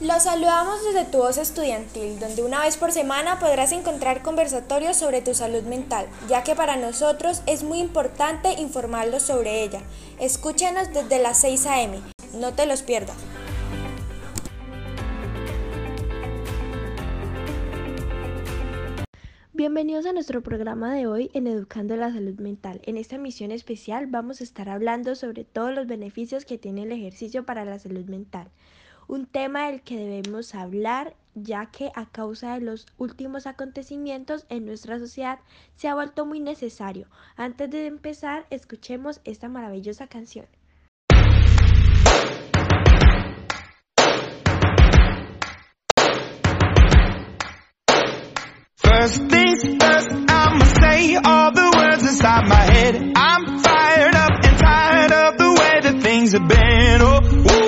Los saludamos desde tu voz estudiantil, donde una vez por semana podrás encontrar conversatorios sobre tu salud mental, ya que para nosotros es muy importante informarlos sobre ella. Escúchanos desde las 6 a.m., no te los pierdas. Bienvenidos a nuestro programa de hoy en Educando la Salud Mental. En esta emisión especial vamos a estar hablando sobre todos los beneficios que tiene el ejercicio para la salud mental un tema del que debemos hablar ya que a causa de los últimos acontecimientos en nuestra sociedad se ha vuelto muy necesario. Antes de empezar, escuchemos esta maravillosa canción. I'm fired up and tired of the way things have been. Oh,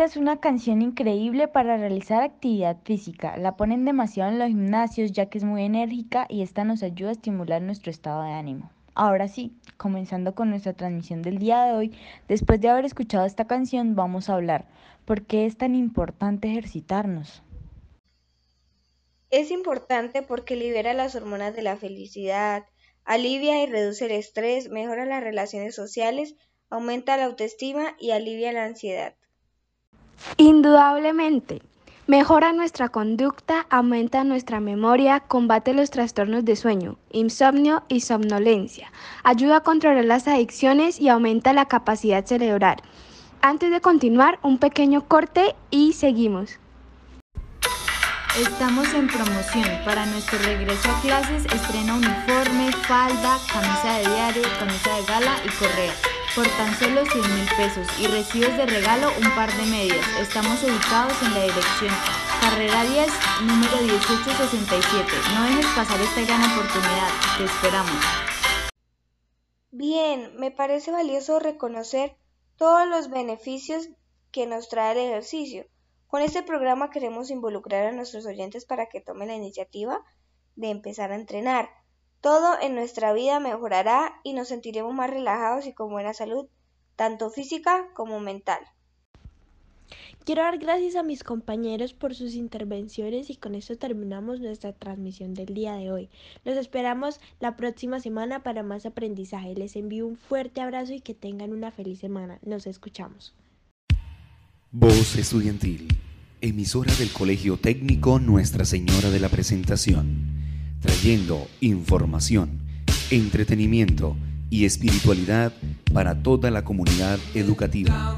Esta es una canción increíble para realizar actividad física. La ponen demasiado en los gimnasios ya que es muy enérgica y esta nos ayuda a estimular nuestro estado de ánimo. Ahora sí, comenzando con nuestra transmisión del día de hoy, después de haber escuchado esta canción vamos a hablar por qué es tan importante ejercitarnos. Es importante porque libera las hormonas de la felicidad, alivia y reduce el estrés, mejora las relaciones sociales, aumenta la autoestima y alivia la ansiedad. Indudablemente, mejora nuestra conducta, aumenta nuestra memoria, combate los trastornos de sueño, insomnio y somnolencia, ayuda a controlar las adicciones y aumenta la capacidad cerebral. Antes de continuar, un pequeño corte y seguimos. Estamos en promoción. Para nuestro regreso a clases estrena uniforme, falda, camisa de diario, camisa de gala y correa por tan solo 100 mil pesos y recibes de regalo un par de medias. Estamos ubicados en la dirección Carrera 10, número 1867. No dejes pasar esta gran oportunidad. Te esperamos. Bien, me parece valioso reconocer todos los beneficios que nos trae el ejercicio. Con este programa queremos involucrar a nuestros oyentes para que tomen la iniciativa de empezar a entrenar. Todo en nuestra vida mejorará y nos sentiremos más relajados y con buena salud, tanto física como mental. Quiero dar gracias a mis compañeros por sus intervenciones y con esto terminamos nuestra transmisión del día de hoy. Los esperamos la próxima semana para más aprendizaje. Les envío un fuerte abrazo y que tengan una feliz semana. Nos escuchamos. Voz Estudiantil, emisora del Colegio Técnico Nuestra Señora de la Presentación, trayendo información, entretenimiento y espiritualidad para toda la comunidad educativa.